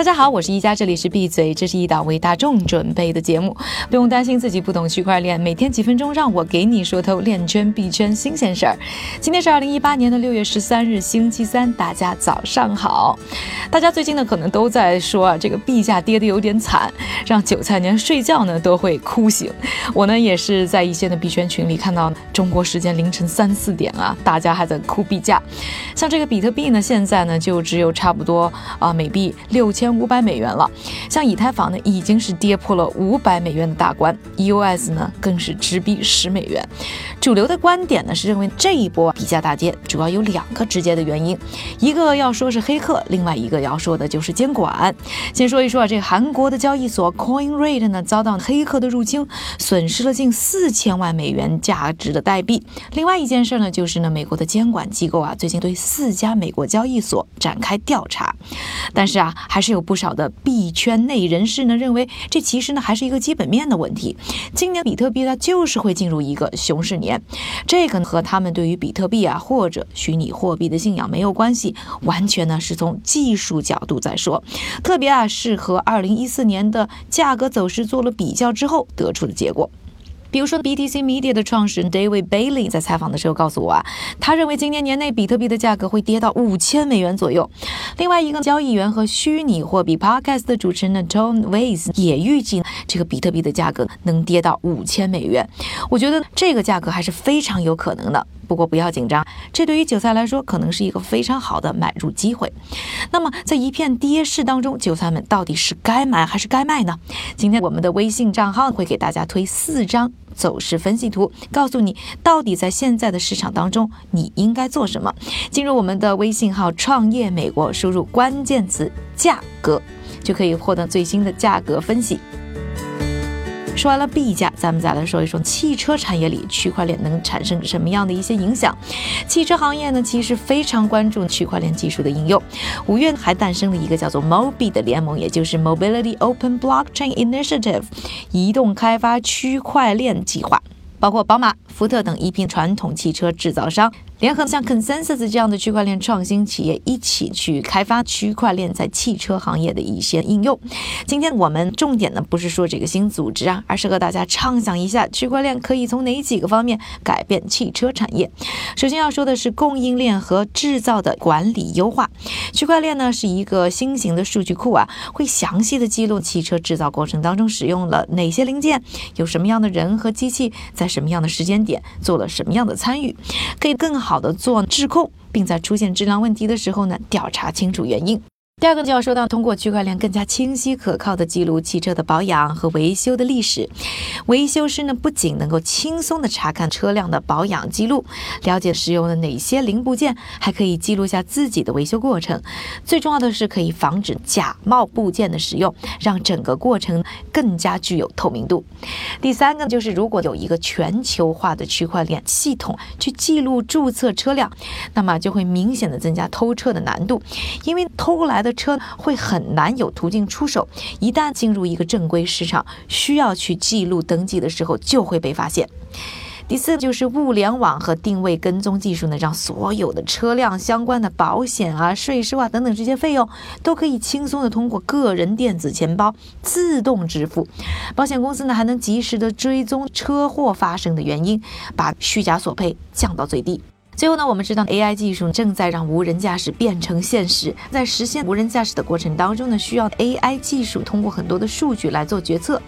大家好，我是一加，这里是闭嘴，这是一档为大众准备的节目，不用担心自己不懂区块链，每天几分钟，让我给你说透链圈币圈新鲜事儿。今天是二零一八年的六月十三日，星期三，大家早上好。大家最近呢，可能都在说啊，这个币价跌得有点惨，让韭菜连睡觉呢都会哭醒。我呢也是在一些的币圈群里看到，中国时间凌晨三四点啊，大家还在哭币价。像这个比特币呢，现在呢就只有差不多啊，每币六千。五百美元了，像以太坊呢，已经是跌破了五百美元的大关，EOS 呢更是直逼十美元。主流的观点呢是认为这一波比价大跌主要有两个直接的原因，一个要说是黑客，另外一个要说的就是监管。先说一说啊，这韩国的交易所 CoinRate 呢遭到黑客的入侵，损失了近四千万美元价值的代币。另外一件事呢，就是呢美国的监管机构啊最近对四家美国交易所展开调查，但是啊还是。有不少的币圈内人士呢认为，这其实呢还是一个基本面的问题。今年比特币它就是会进入一个熊市年，这个和他们对于比特币啊或者虚拟货币的信仰没有关系，完全呢是从技术角度在说。特别啊是和二零一四年的价格走势做了比较之后得出的结果。比如说，BTC Media 的创始人 David Bailey 在采访的时候告诉我啊，他认为今年年内比特币的价格会跌到五千美元左右。另外一个交易员和虚拟货币 Podcast 的主持人 Tom Weiss 也预计这个比特币的价格能跌到五千美元。我觉得这个价格还是非常有可能的。不过不要紧张，这对于韭菜来说可能是一个非常好的买入机会。那么在一片跌势当中，韭菜们到底是该买还是该卖呢？今天我们的微信账号会给大家推四张走势分析图，告诉你到底在现在的市场当中你应该做什么。进入我们的微信号“创业美国”，输入关键词“价格”，就可以获得最新的价格分析。说完了币价，咱们再来说一说汽车产业里区块链能产生什么样的一些影响。汽车行业呢，其实非常关注区块链技术的应用。五月还诞生了一个叫做 MOBI 的联盟，也就是 Mobility Open Blockchain Initiative，移动开发区块链计划，包括宝马、福特等一批传统汽车制造商。联合像 Consensus 这样的区块链创新企业一起去开发区块链在汽车行业的一些应用。今天我们重点呢不是说这个新组织啊，而是和大家畅想一下区块链可以从哪几个方面改变汽车产业。首先要说的是供应链和制造的管理优化。区块链呢是一个新型的数据库啊，会详细的记录汽车制造过程当中使用了哪些零件，有什么样的人和机器在什么样的时间点做了什么样的参与，可以更好。好的做质控，并在出现质量问题的时候呢，调查清楚原因。第二个就要说到，通过区块链更加清晰可靠的记录汽车的保养和维修的历史。维修师呢，不仅能够轻松的查看车辆的保养记录，了解使用了哪些零部件，还可以记录下自己的维修过程。最重要的是，可以防止假冒部件的使用，让整个过程更加具有透明度。第三个就是，如果有一个全球化的区块链系统去记录注册车辆，那么就会明显的增加偷车的难度，因为偷来的。车会很难有途径出手，一旦进入一个正规市场，需要去记录登记的时候，就会被发现。第四就是物联网和定位跟踪技术呢，让所有的车辆相关的保险啊、税收啊等等这些费用，都可以轻松的通过个人电子钱包自动支付。保险公司呢，还能及时的追踪车祸发生的原因，把虚假索赔降到最低。最后呢，我们知道 AI 技术正在让无人驾驶变成现实。在实现无人驾驶的过程当中呢，需要 AI 技术通过很多的数据来做决策。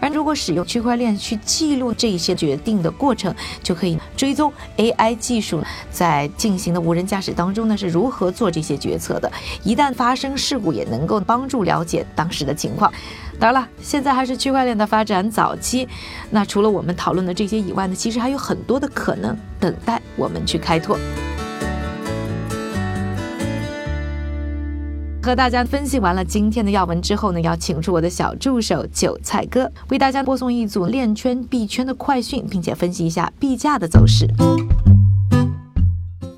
而如果使用区块链去记录这些决定的过程，就可以追踪 AI 技术在进行的无人驾驶当中呢是如何做这些决策的。一旦发生事故，也能够帮助了解当时的情况。当然了，现在还是区块链的发展早期。那除了我们讨论的这些以外呢，其实还有很多的可能等待我们去开拓。和大家分析完了今天的要闻之后呢，要请出我的小助手韭菜哥，为大家播送一组链圈币圈的快讯，并且分析一下币价的走势。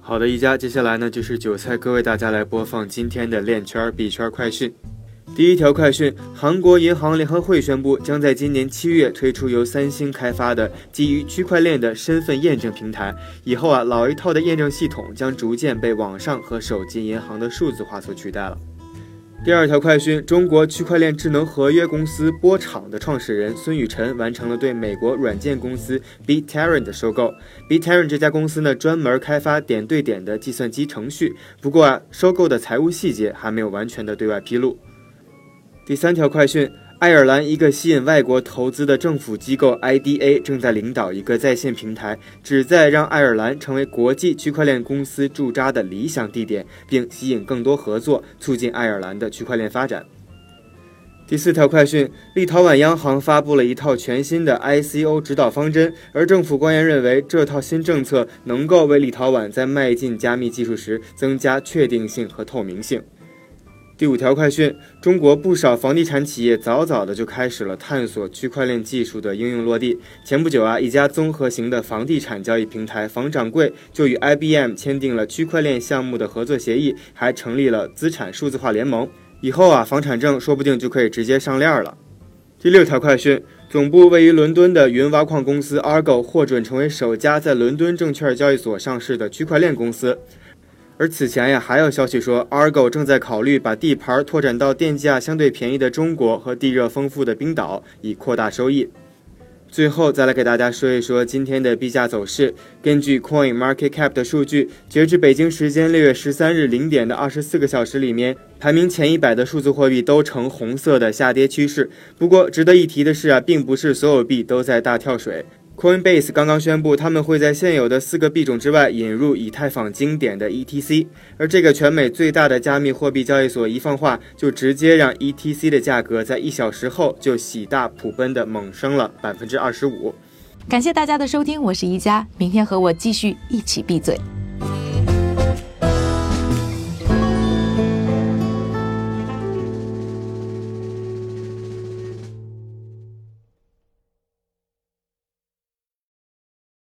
好的，一家，接下来呢就是韭菜哥为大家来播放今天的链圈币圈快讯。第一条快讯：韩国银行联合会宣布，将在今年七月推出由三星开发的基于区块链的身份验证平台。以后啊，老一套的验证系统将逐渐被网上和手机银行的数字化所取代了。第二条快讯：中国区块链智能合约公司波场的创始人孙雨晨完成了对美国软件公司 b t e r r e n 的收购。b t e r r e n 这家公司呢，专门开发点对点的计算机程序。不过啊，收购的财务细节还没有完全的对外披露。第三条快讯：爱尔兰一个吸引外国投资的政府机构 IDA 正在领导一个在线平台，旨在让爱尔兰成为国际区块链公司驻扎的理想地点，并吸引更多合作，促进爱尔兰的区块链发展。第四条快讯：立陶宛央行发布了一套全新的 ICO 指导方针，而政府官员认为这套新政策能够为立陶宛在迈进加密技术时增加确定性和透明性。第五条快讯：中国不少房地产企业早早的就开始了探索区块链技术的应用落地。前不久啊，一家综合型的房地产交易平台房掌柜就与 IBM 签订了区块链项目的合作协议，还成立了资产数字化联盟。以后啊，房产证说不定就可以直接上链了。第六条快讯：总部位于伦敦的云挖矿公司 Argo 获准成为首家在伦敦证券交易所上市的区块链公司。而此前呀，还有消息说，Argo 正在考虑把地盘拓展到电价相对便宜的中国和地热丰富的冰岛，以扩大收益。最后再来给大家说一说今天的币价走势。根据 Coin Market Cap 的数据，截至北京时间六月十三日零点的二十四个小时里面，排名前一百的数字货币都呈红色的下跌趋势。不过值得一提的是啊，并不是所有币都在大跳水。Coinbase 刚刚宣布，他们会在现有的四个币种之外引入以太坊经典的 ETC，而这个全美最大的加密货币交易所一放话，就直接让 ETC 的价格在一小时后就喜大普奔的猛升了百分之二十五。感谢大家的收听，我是宜佳，明天和我继续一起闭嘴。